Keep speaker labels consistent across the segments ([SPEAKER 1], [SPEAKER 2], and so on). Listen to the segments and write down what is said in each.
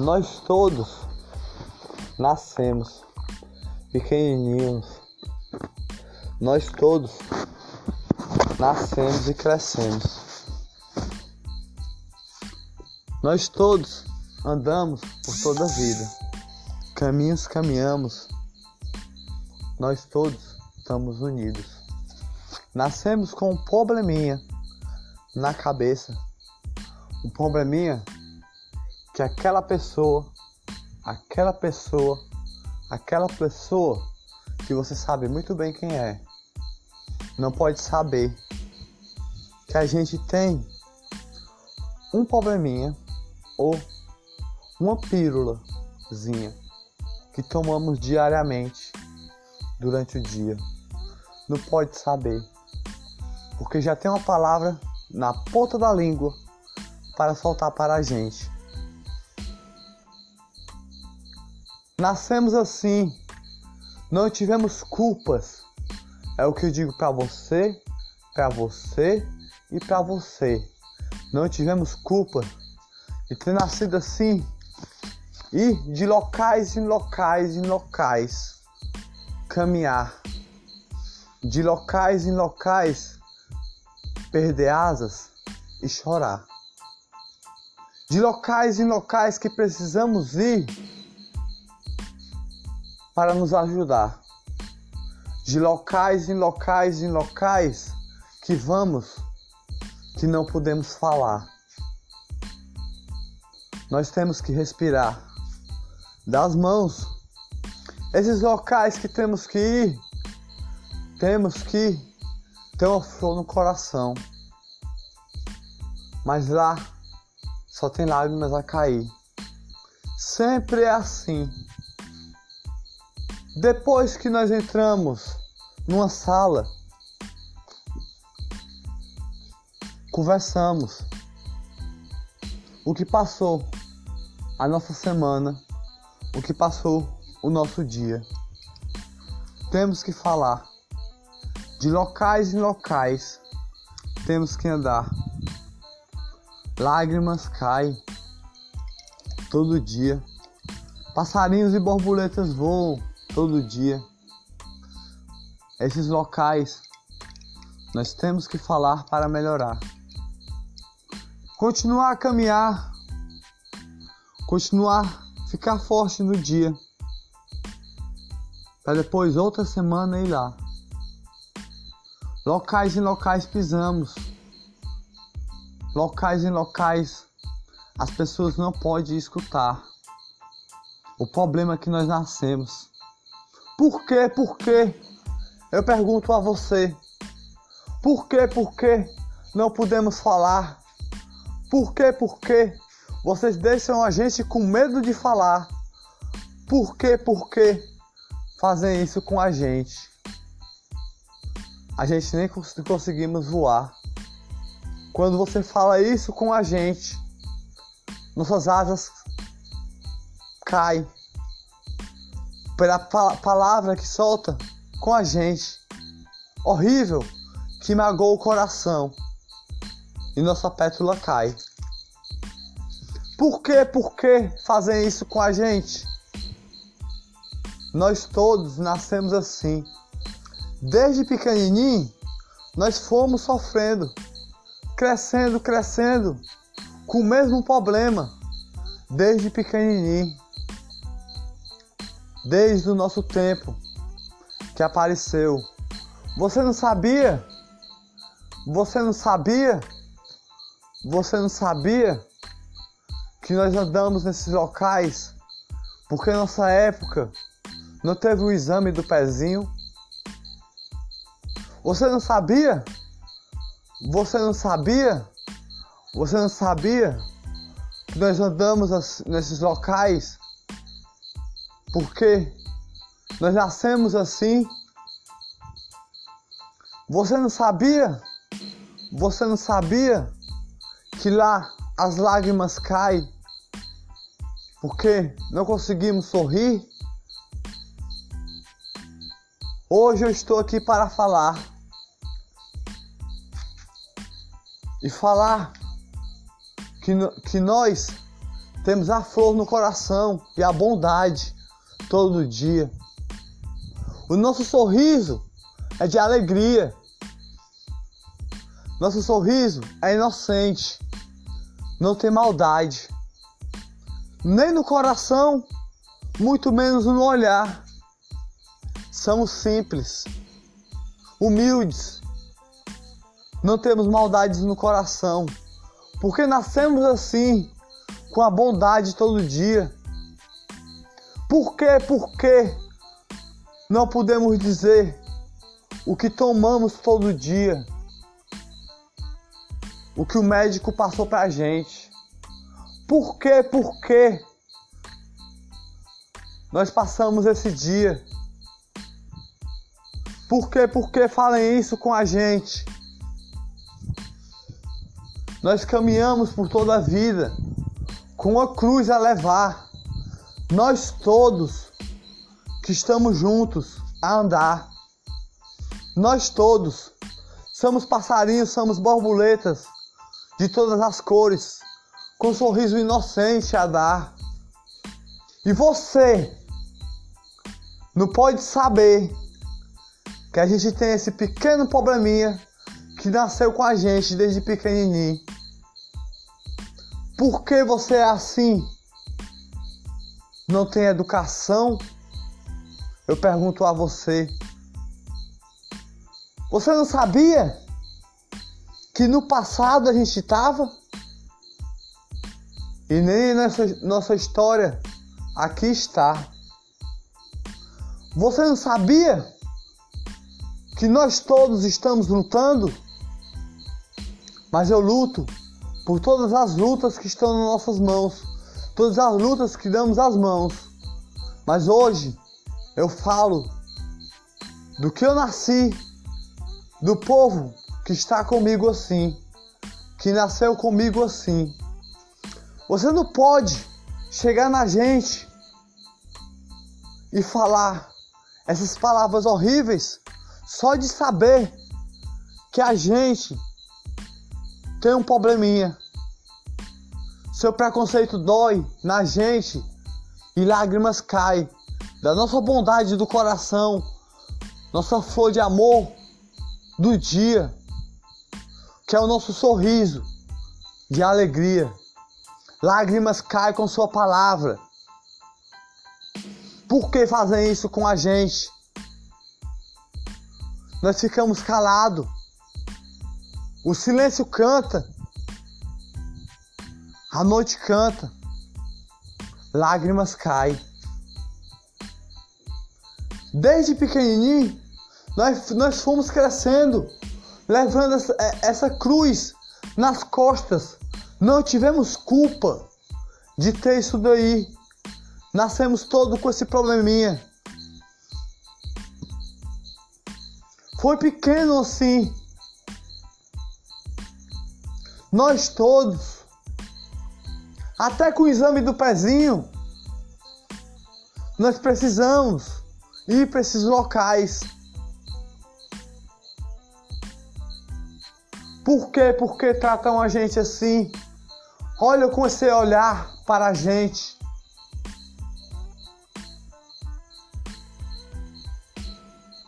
[SPEAKER 1] Nós todos nascemos pequenininhos. Nós todos nascemos e crescemos. Nós todos andamos por toda a vida. Caminhos caminhamos. Nós todos estamos unidos. Nascemos com um probleminha na cabeça. Um probleminha que aquela pessoa, aquela pessoa, aquela pessoa que você sabe muito bem quem é, não pode saber que a gente tem um probleminha ou uma pílulazinha que tomamos diariamente durante o dia. Não pode saber, porque já tem uma palavra na ponta da língua para soltar para a gente. Nascemos assim, não tivemos culpas. É o que eu digo para você, para você e para você. Não tivemos culpa de ter nascido assim e de locais em locais em locais caminhar, de locais em locais perder asas e chorar, de locais em locais que precisamos ir para nos ajudar, de locais em locais em locais que vamos que não podemos falar nós temos que respirar das mãos. Esses locais que temos que ir, temos que ter uma flor no coração. Mas lá só tem lágrimas a cair. Sempre é assim. Depois que nós entramos numa sala, conversamos o que passou a nossa semana, o que passou o nosso dia. Temos que falar de locais em locais, temos que andar. Lágrimas caem todo dia, passarinhos e borboletas voam todo dia. Esses locais nós temos que falar para melhorar. Continuar a caminhar continuar, ficar forte no dia, para depois outra semana ir lá. Locais em locais pisamos, locais em locais as pessoas não podem escutar. O problema é que nós nascemos. Por quê? Por quê? Eu pergunto a você. Por quê? Por quê não podemos falar? Por quê? Por quê vocês deixam a gente com medo de falar. Por que, por que fazem isso com a gente? A gente nem conseguimos voar. Quando você fala isso com a gente, nossas asas caem pela palavra que solta com a gente. Horrível, que magoa o coração e nossa pétula cai. Por que, por que fazem isso com a gente? Nós todos nascemos assim. Desde pequenininho, nós fomos sofrendo, crescendo, crescendo, com o mesmo problema, desde pequenininho. Desde o nosso tempo que apareceu. Você não sabia? Você não sabia? Você não sabia que nós andamos nesses locais porque nossa época não teve o exame do pezinho. Você não sabia? Você não sabia? Você não sabia que nós andamos nesses locais porque nós nascemos assim? Você não sabia? Você não sabia que lá as lágrimas caem porque não conseguimos sorrir, hoje eu estou aqui para falar. E falar que, que nós temos a flor no coração e a bondade todo dia. O nosso sorriso é de alegria. Nosso sorriso é inocente. Não tem maldade. Nem no coração, muito menos no olhar. Somos simples, humildes. Não temos maldades no coração. Porque nascemos assim, com a bondade todo dia. Por que, por que não podemos dizer o que tomamos todo dia? O que o médico passou pra gente? Por que, por que nós passamos esse dia? Por que, por que falem isso com a gente? Nós caminhamos por toda a vida com a cruz a levar. Nós todos que estamos juntos a andar. Nós todos somos passarinhos, somos borboletas de todas as cores, com um sorriso inocente a dar. E você não pode saber que a gente tem esse pequeno probleminha que nasceu com a gente desde pequenininho. Por que você é assim? Não tem educação? Eu pergunto a você. Você não sabia que no passado a gente estava? E nem nessa nossa história aqui está. Você não sabia que nós todos estamos lutando? Mas eu luto por todas as lutas que estão nas nossas mãos, todas as lutas que damos às mãos. Mas hoje eu falo do que eu nasci, do povo que está comigo assim, que nasceu comigo assim. Você não pode chegar na gente e falar essas palavras horríveis só de saber que a gente tem um probleminha. Seu preconceito dói na gente e lágrimas caem da nossa bondade do coração, nossa flor de amor do dia, que é o nosso sorriso de alegria. Lágrimas caem com Sua palavra. Por que fazem isso com a gente? Nós ficamos calados o silêncio canta. A noite canta. Lágrimas caem. Desde pequenininho, nós, nós fomos crescendo, levando essa, é, essa cruz nas costas. Não tivemos culpa de ter isso daí. Nascemos todos com esse probleminha. Foi pequeno assim, nós todos, até com o exame do pezinho, nós precisamos ir para esses locais. Por quê? Porque tratam a gente assim? Olha com esse olhar para a gente.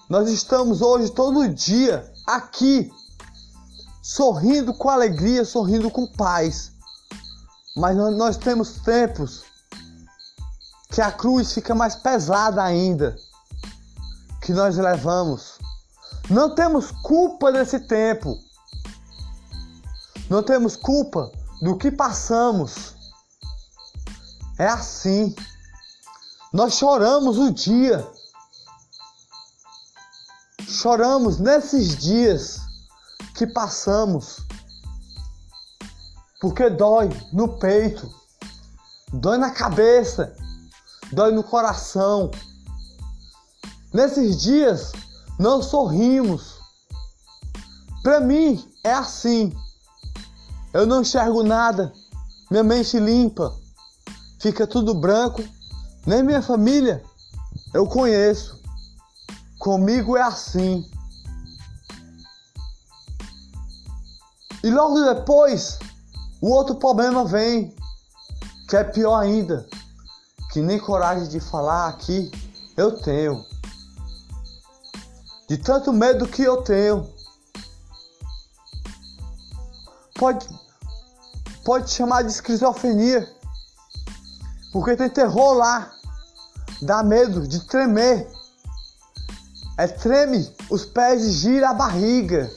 [SPEAKER 1] Nós estamos hoje todo dia aqui sorrindo com alegria, sorrindo com paz. Mas nós temos tempos que a cruz fica mais pesada ainda, que nós levamos. Não temos culpa desse tempo. Não temos culpa do que passamos. É assim. Nós choramos o dia. Choramos nesses dias que passamos. Porque dói no peito, dói na cabeça, dói no coração. Nesses dias não sorrimos. Para mim é assim. Eu não enxergo nada, minha mente limpa, fica tudo branco. Nem minha família eu conheço. Comigo é assim. E logo depois, o outro problema vem, que é pior ainda, que nem coragem de falar aqui eu tenho. De tanto medo que eu tenho. Pode, pode chamar de esquizofrenia. Porque tem terror lá. Dá medo de tremer. É treme os pés gira a barriga.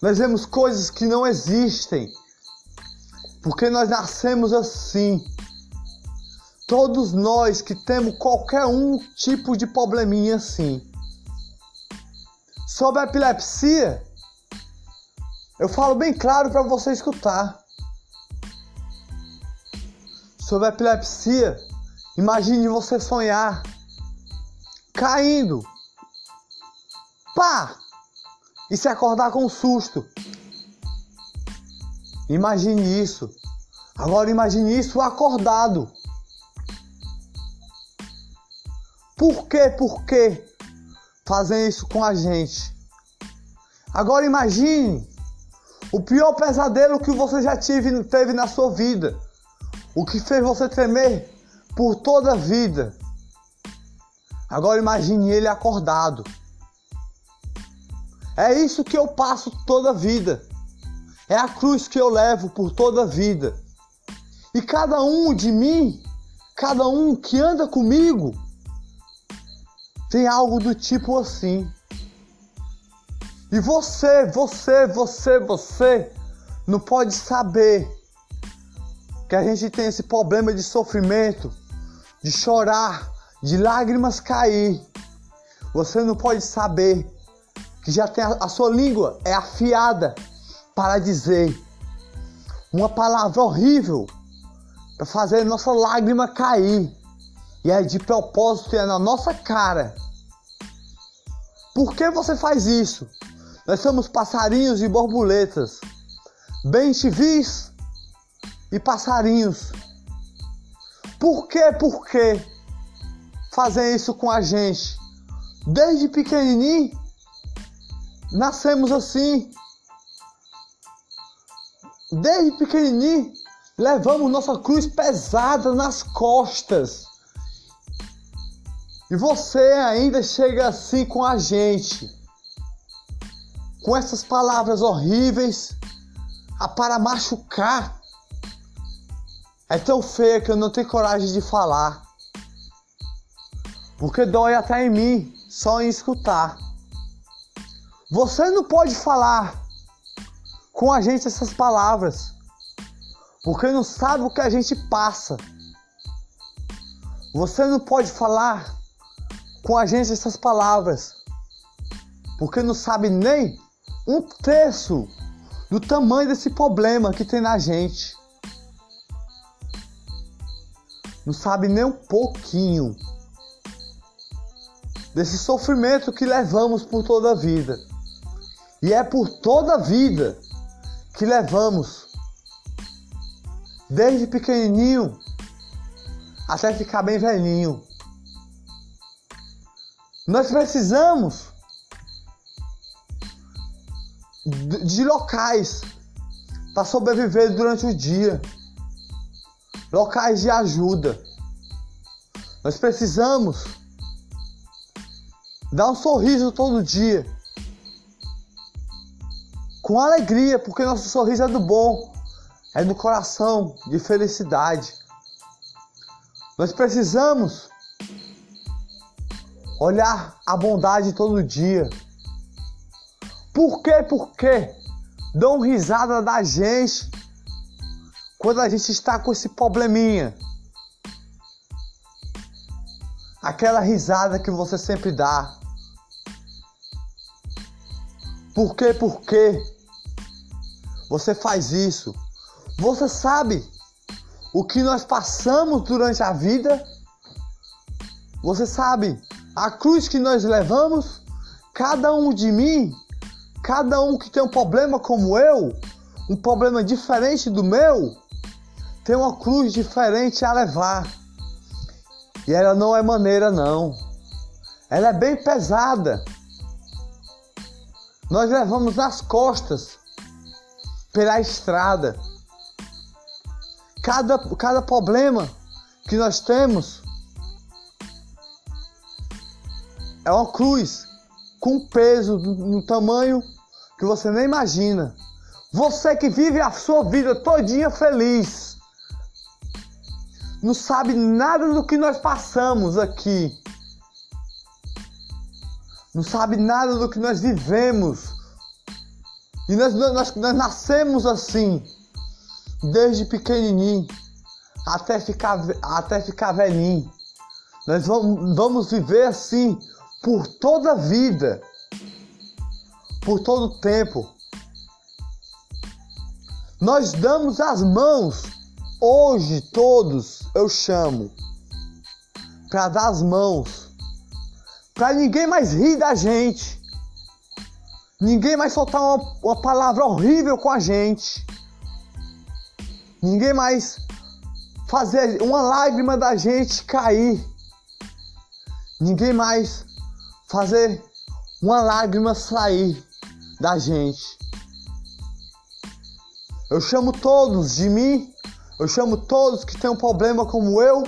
[SPEAKER 1] Nós vemos coisas que não existem. Porque nós nascemos assim. Todos nós que temos qualquer um tipo de probleminha assim. Sobre a epilepsia, eu falo bem claro para você escutar. Sobre a epilepsia, imagine você sonhar caindo. Pá! E se acordar com um susto. Imagine isso. Agora imagine isso acordado. Por que, por que fazem isso com a gente? Agora imagine o pior pesadelo que você já tive, teve na sua vida. O que fez você tremer por toda a vida. Agora imagine ele acordado. É isso que eu passo toda a vida. É a cruz que eu levo por toda a vida. E cada um de mim, cada um que anda comigo, tem algo do tipo assim. E você, você, você, você não pode saber que a gente tem esse problema de sofrimento, de chorar, de lágrimas cair. Você não pode saber que já tem a, a sua língua é afiada para dizer uma palavra horrível para fazer nossa lágrima cair. E é de propósito é na nossa cara. Por que você faz isso? Nós somos passarinhos e borboletas, bem civis e passarinhos. Por que, por que fazem isso com a gente? Desde pequenininho, nascemos assim. Desde pequenininho, levamos nossa cruz pesada nas costas. E você ainda chega assim com a gente com essas palavras horríveis para machucar. É tão feia que eu não tenho coragem de falar. Porque dói até em mim só em escutar. Você não pode falar com a gente essas palavras. Porque não sabe o que a gente passa. Você não pode falar com a gente essas palavras. Porque não sabe nem um terço do tamanho desse problema que tem na gente. Não sabe nem um pouquinho desse sofrimento que levamos por toda a vida. E é por toda a vida que levamos, desde pequenininho até ficar bem velhinho. Nós precisamos de locais para sobreviver durante o dia. Locais de ajuda. Nós precisamos dar um sorriso todo dia. Com alegria, porque nosso sorriso é do bom, é do coração, de felicidade. Nós precisamos olhar a bondade todo dia. Por quê? Porque dão risada da gente quando a gente está com esse probleminha. Aquela risada que você sempre dá. Por quê? Por quê? Você faz isso. Você sabe o que nós passamos durante a vida? Você sabe a cruz que nós levamos? Cada um de mim Cada um que tem um problema como eu, um problema diferente do meu, tem uma cruz diferente a levar. E ela não é maneira, não. Ela é bem pesada. Nós levamos nas costas pela estrada. cada, cada problema que nós temos é uma cruz com peso no tamanho que você nem imagina. Você que vive a sua vida todinha feliz, não sabe nada do que nós passamos aqui. Não sabe nada do que nós vivemos. E nós, nós, nós nascemos assim, desde pequenininho, até ficar, até ficar velhinho. Nós vamos, vamos viver assim por toda a vida, por todo o tempo. Nós damos as mãos, hoje todos eu chamo, para dar as mãos, para ninguém mais rir da gente, ninguém mais soltar uma, uma palavra horrível com a gente, ninguém mais fazer uma lágrima da gente cair, ninguém mais fazer uma lágrima sair da gente. Eu chamo todos de mim, eu chamo todos que têm um problema como eu,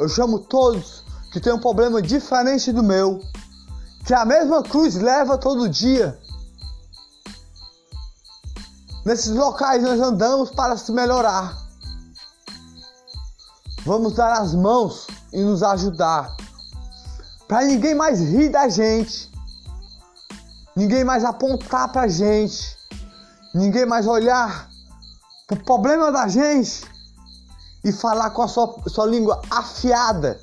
[SPEAKER 1] eu chamo todos que têm um problema diferente do meu, que a mesma cruz leva todo dia. Nesses locais nós andamos para se melhorar. Vamos dar as mãos e nos ajudar para ninguém mais rir da gente, ninguém mais apontar pra gente, ninguém mais olhar pro problema da gente e falar com a sua, sua língua afiada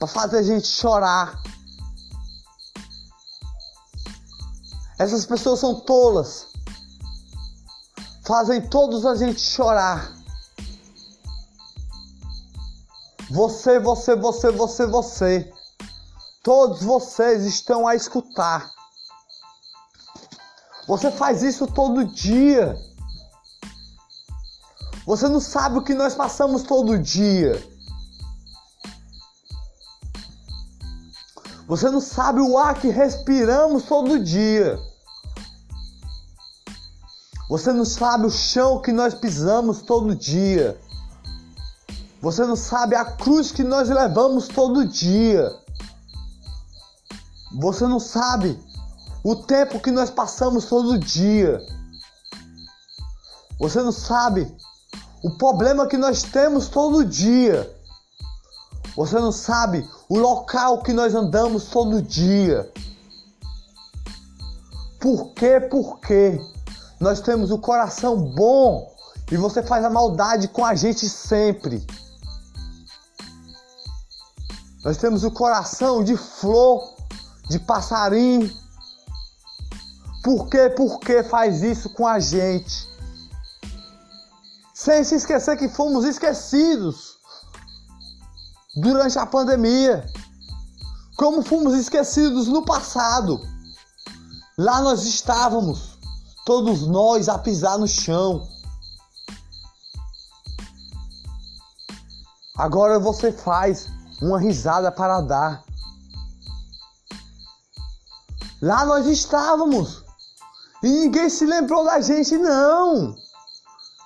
[SPEAKER 1] para fazer a gente chorar. Essas pessoas são tolas, fazem todos a gente chorar. Você, você, você, você, você. Todos vocês estão a escutar. Você faz isso todo dia. Você não sabe o que nós passamos todo dia. Você não sabe o ar que respiramos todo dia. Você não sabe o chão que nós pisamos todo dia. Você não sabe a cruz que nós levamos todo dia. Você não sabe o tempo que nós passamos todo dia. Você não sabe o problema que nós temos todo dia. Você não sabe o local que nós andamos todo dia. Por quê? Porque nós temos o coração bom e você faz a maldade com a gente sempre. Nós temos o coração de flor, de passarinho. Por que, por que faz isso com a gente? Sem se esquecer que fomos esquecidos durante a pandemia. Como fomos esquecidos no passado. Lá nós estávamos, todos nós a pisar no chão. Agora você faz uma risada para dar. Lá nós estávamos e ninguém se lembrou da gente, não.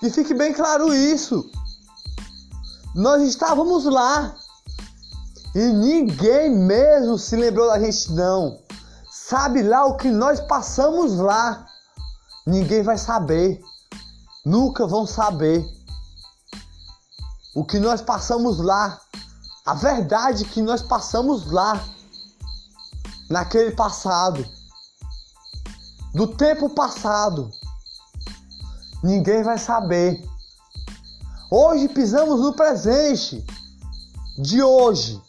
[SPEAKER 1] Que fique bem claro isso. Nós estávamos lá e ninguém mesmo se lembrou da gente, não. Sabe lá o que nós passamos lá? Ninguém vai saber. Nunca vão saber. O que nós passamos lá a verdade que nós passamos lá, naquele passado, do tempo passado, ninguém vai saber. Hoje pisamos no presente de hoje,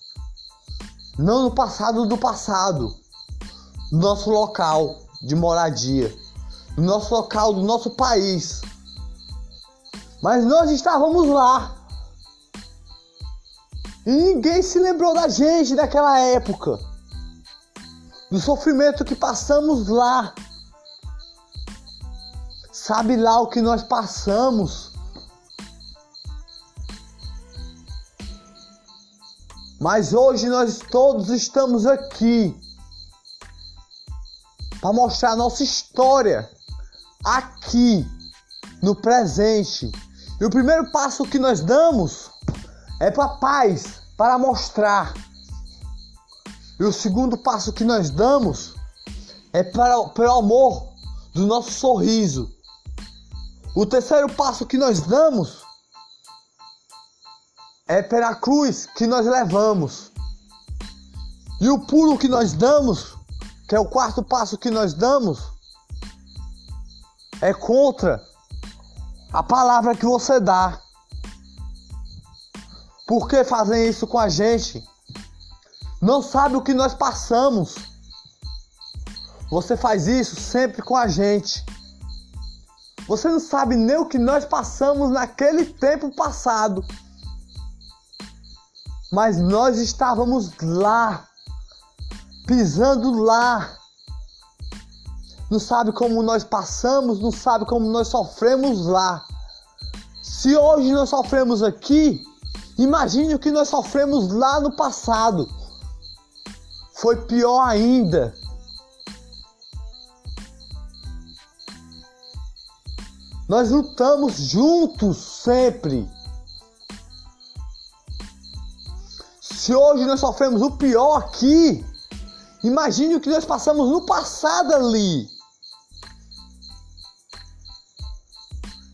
[SPEAKER 1] não no passado do passado, no nosso local de moradia, no nosso local do nosso país. Mas nós estávamos lá e ninguém se lembrou da gente naquela época. Do sofrimento que passamos lá. Sabe lá o que nós passamos. Mas hoje nós todos estamos aqui para mostrar nossa história aqui no presente. E o primeiro passo que nós damos é para paz, para mostrar. E o segundo passo que nós damos é para, para o amor do nosso sorriso. O terceiro passo que nós damos é pela cruz que nós levamos. E o pulo que nós damos, que é o quarto passo que nós damos, é contra a palavra que você dá. Por que fazem isso com a gente? Não sabe o que nós passamos. Você faz isso sempre com a gente. Você não sabe nem o que nós passamos naquele tempo passado. Mas nós estávamos lá, pisando lá. Não sabe como nós passamos, não sabe como nós sofremos lá. Se hoje nós sofremos aqui, imagine o que nós sofremos lá no passado. Foi pior ainda. Nós lutamos juntos sempre. Se hoje nós sofremos o pior aqui, imagine o que nós passamos no passado ali.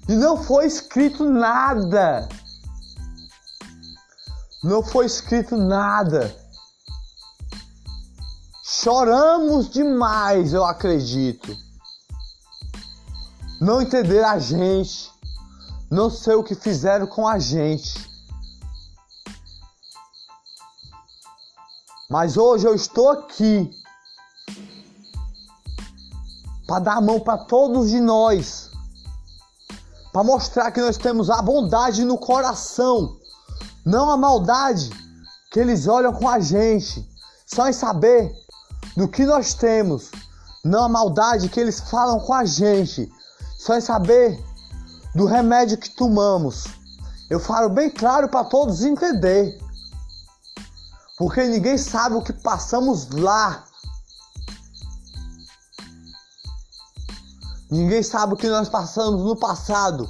[SPEAKER 1] E não foi escrito nada. Não foi escrito nada. Choramos demais, eu acredito não entender a gente, não sei o que fizeram com a gente. Mas hoje eu estou aqui para dar a mão para todos de nós, para mostrar que nós temos a bondade no coração, não a maldade que eles olham com a gente, só em saber do que nós temos, não a maldade que eles falam com a gente, só em saber do remédio que tomamos. Eu falo bem claro para todos entender. Porque ninguém sabe o que passamos lá. Ninguém sabe o que nós passamos no passado.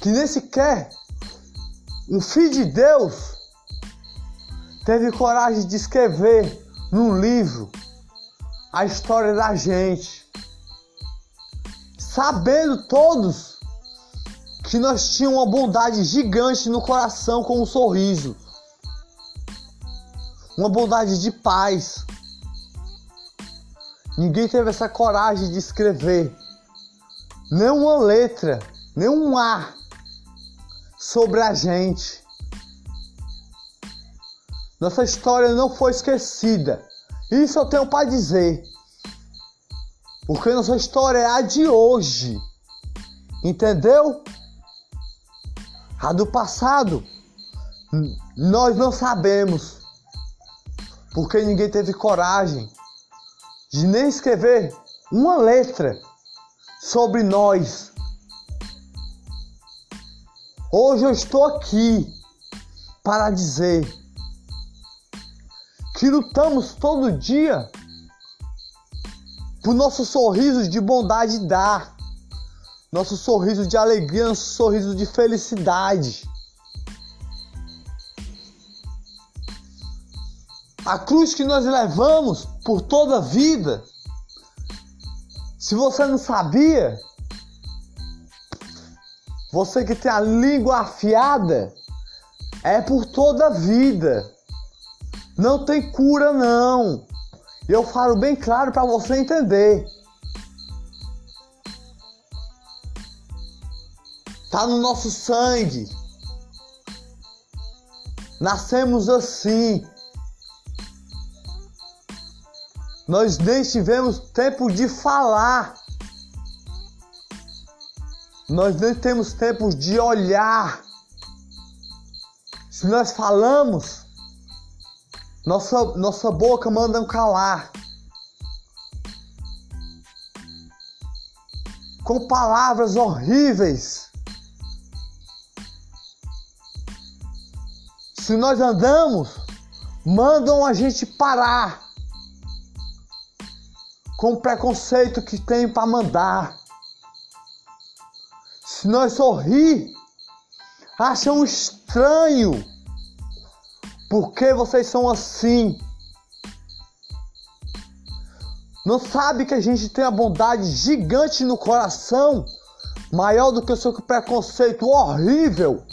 [SPEAKER 1] Que nem sequer um filho de Deus teve coragem de escrever num livro a história da gente sabendo todos que nós tínhamos uma bondade gigante no coração com um sorriso, uma bondade de paz. Ninguém teve essa coragem de escrever nem uma letra, nem um A sobre a gente. Nossa história não foi esquecida. Isso eu tenho para dizer. Porque nossa história é a de hoje. Entendeu? A do passado nós não sabemos. Porque ninguém teve coragem de nem escrever uma letra sobre nós. Hoje eu estou aqui para dizer que lutamos todo dia o nosso sorriso de bondade dá, nosso sorriso de alegria, nosso sorriso de felicidade. A cruz que nós levamos por toda a vida. Se você não sabia, você que tem a língua afiada, é por toda a vida. Não tem cura não. Eu falo bem claro para você entender. Tá no nosso sangue. Nascemos assim. Nós nem tivemos tempo de falar. Nós nem temos tempo de olhar. Se nós falamos, nossa, nossa boca manda calar. Com palavras horríveis. Se nós andamos, mandam a gente parar. Com o preconceito que tem para mandar. Se nós sorrir, acham estranho. Por que vocês são assim? Não sabe que a gente tem a bondade gigante no coração, maior do que o seu preconceito horrível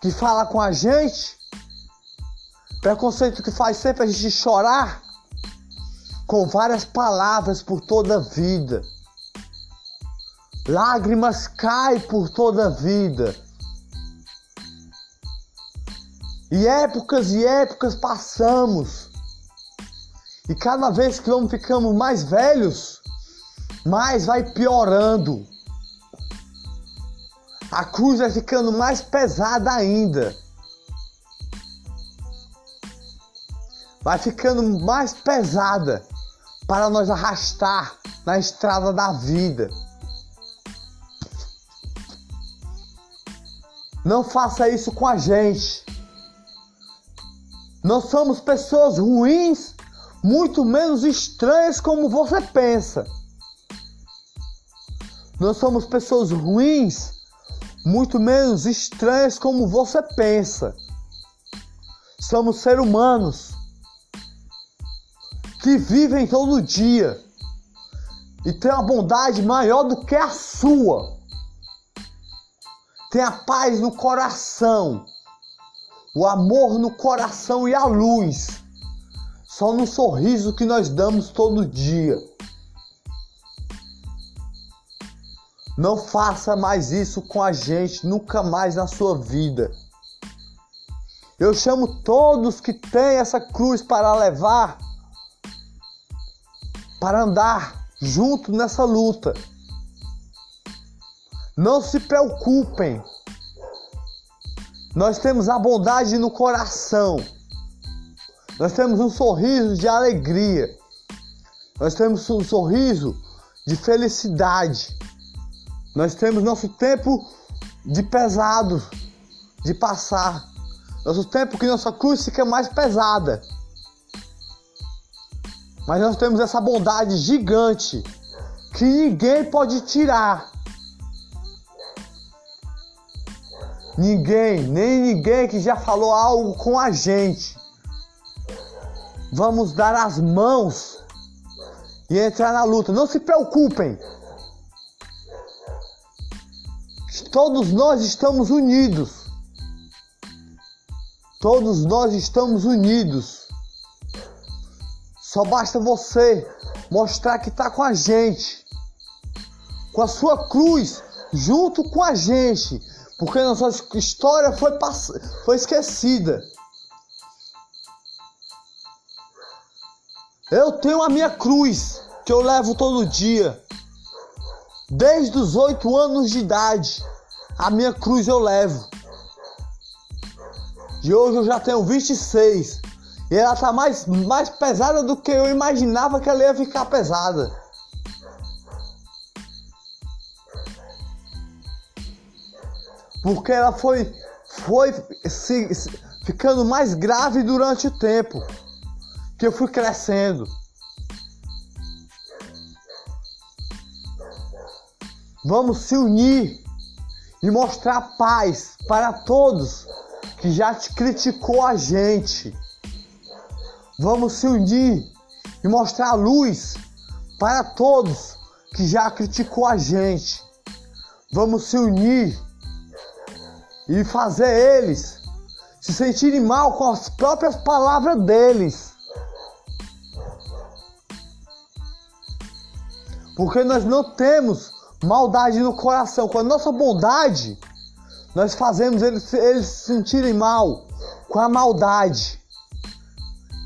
[SPEAKER 1] que fala com a gente? Preconceito que faz sempre a gente chorar com várias palavras por toda a vida. Lágrimas caem por toda a vida. E épocas e épocas passamos. E cada vez que vamos ficando mais velhos, mais vai piorando. A cruz vai ficando mais pesada ainda. Vai ficando mais pesada para nós arrastar na estrada da vida. Não faça isso com a gente. Não somos pessoas ruins, muito menos estranhas como você pensa. Não somos pessoas ruins, muito menos estranhas como você pensa. Somos seres humanos que vivem todo dia e têm uma bondade maior do que a sua. Tem a paz no coração, o amor no coração e a luz. Só no sorriso que nós damos todo dia. Não faça mais isso com a gente, nunca mais na sua vida. Eu chamo todos que têm essa cruz para levar, para andar junto nessa luta. Não se preocupem. Nós temos a bondade no coração. Nós temos um sorriso de alegria. Nós temos um sorriso de felicidade. Nós temos nosso tempo de pesado, de passar. Nosso tempo que nossa cruz fica mais pesada. Mas nós temos essa bondade gigante que ninguém pode tirar. Ninguém, nem ninguém que já falou algo com a gente. Vamos dar as mãos e entrar na luta. Não se preocupem. Todos nós estamos unidos. Todos nós estamos unidos. Só basta você mostrar que está com a gente, com a sua cruz, junto com a gente, porque nossa história foi, pass... foi esquecida. Eu tenho a minha cruz que eu levo todo dia, desde os oito anos de idade. A minha cruz eu levo. De hoje eu já tenho 26. E ela tá mais, mais pesada do que eu imaginava que ela ia ficar pesada. Porque ela foi, foi se, se, ficando mais grave durante o tempo que eu fui crescendo. Vamos se unir e mostrar paz para todos que já te criticou a gente. Vamos se unir e mostrar luz para todos que já criticou a gente. Vamos se unir e fazer eles se sentirem mal com as próprias palavras deles. Porque nós não temos maldade no coração. Com a nossa bondade, nós fazemos eles, eles se sentirem mal com a maldade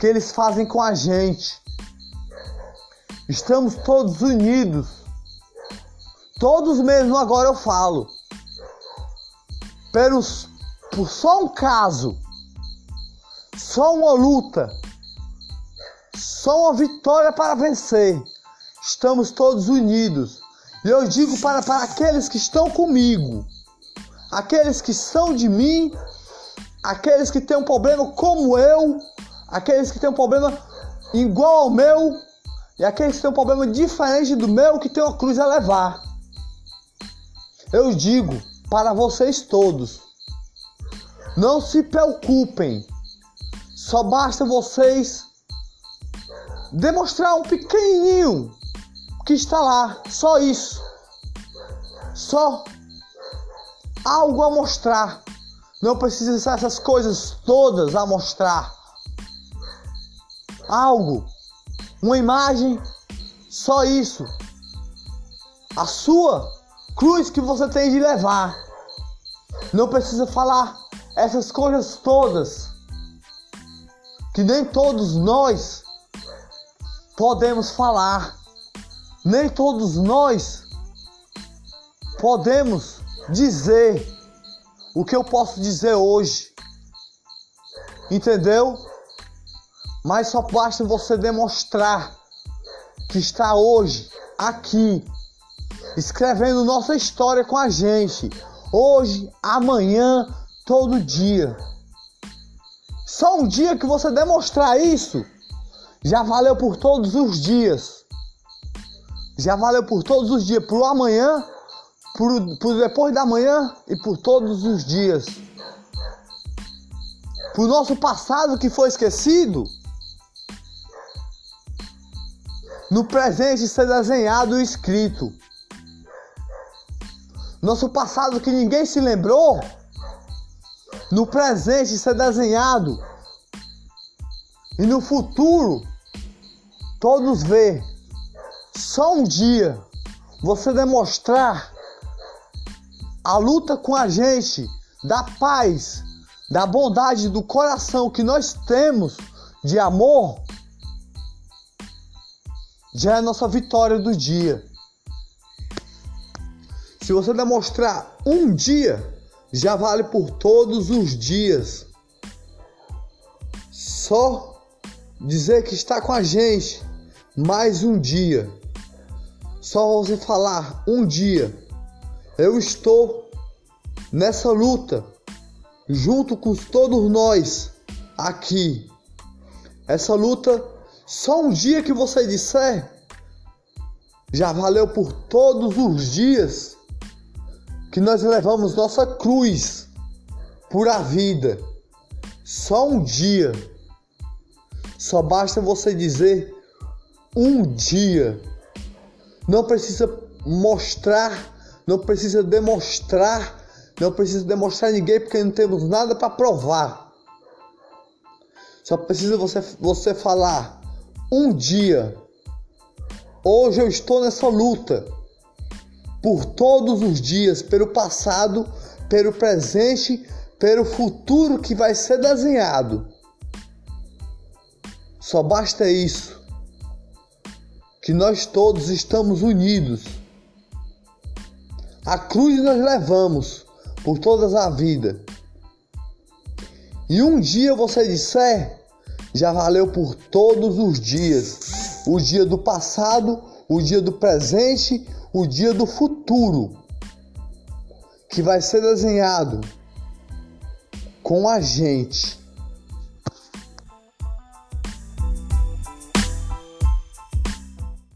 [SPEAKER 1] que eles fazem com a gente. Estamos todos unidos. Todos mesmo agora eu falo. Por só um caso, só uma luta, só uma vitória para vencer. Estamos todos unidos. E eu digo para, para aqueles que estão comigo, aqueles que são de mim, aqueles que têm um problema como eu, aqueles que têm um problema igual ao meu, e aqueles que têm um problema diferente do meu, que tem uma cruz a levar. eu digo para vocês todos: não se preocupem, só basta vocês demonstrar um pequenininho que está lá, só isso, só algo a mostrar. Não precisa essas coisas todas a mostrar. Algo, uma imagem, só isso. A sua cruz que você tem de levar. Não precisa falar essas coisas todas. Que nem todos nós podemos falar. Nem todos nós podemos dizer o que eu posso dizer hoje. Entendeu? Mas só basta você demonstrar que está hoje aqui escrevendo nossa história com a gente. Hoje, amanhã, todo dia. Só um dia que você demonstrar isso, já valeu por todos os dias. Já valeu por todos os dias, por amanhã, por, por depois da manhã e por todos os dias. Por nosso passado que foi esquecido, no presente ser desenhado e escrito. Nosso passado que ninguém se lembrou, no presente ser desenhado. E no futuro, todos ver. Só um dia você demonstrar a luta com a gente, da paz, da bondade do coração que nós temos de amor, já é a nossa vitória do dia. Se você demonstrar um dia, já vale por todos os dias. Só dizer que está com a gente mais um dia. Só você falar um dia, eu estou nessa luta junto com todos nós aqui. Essa luta, só um dia que você disser, já valeu por todos os dias que nós levamos nossa cruz por a vida. Só um dia. Só basta você dizer um dia. Não precisa mostrar, não precisa demonstrar, não precisa demonstrar a ninguém porque não temos nada para provar. Só precisa você, você falar um dia. Hoje eu estou nessa luta por todos os dias, pelo passado, pelo presente, pelo futuro que vai ser desenhado. Só basta isso. Que nós todos estamos unidos. A cruz nós levamos por toda a vida. E um dia você disser, já valeu por todos os dias. O dia do passado, o dia do presente o dia do futuro que vai ser desenhado com a gente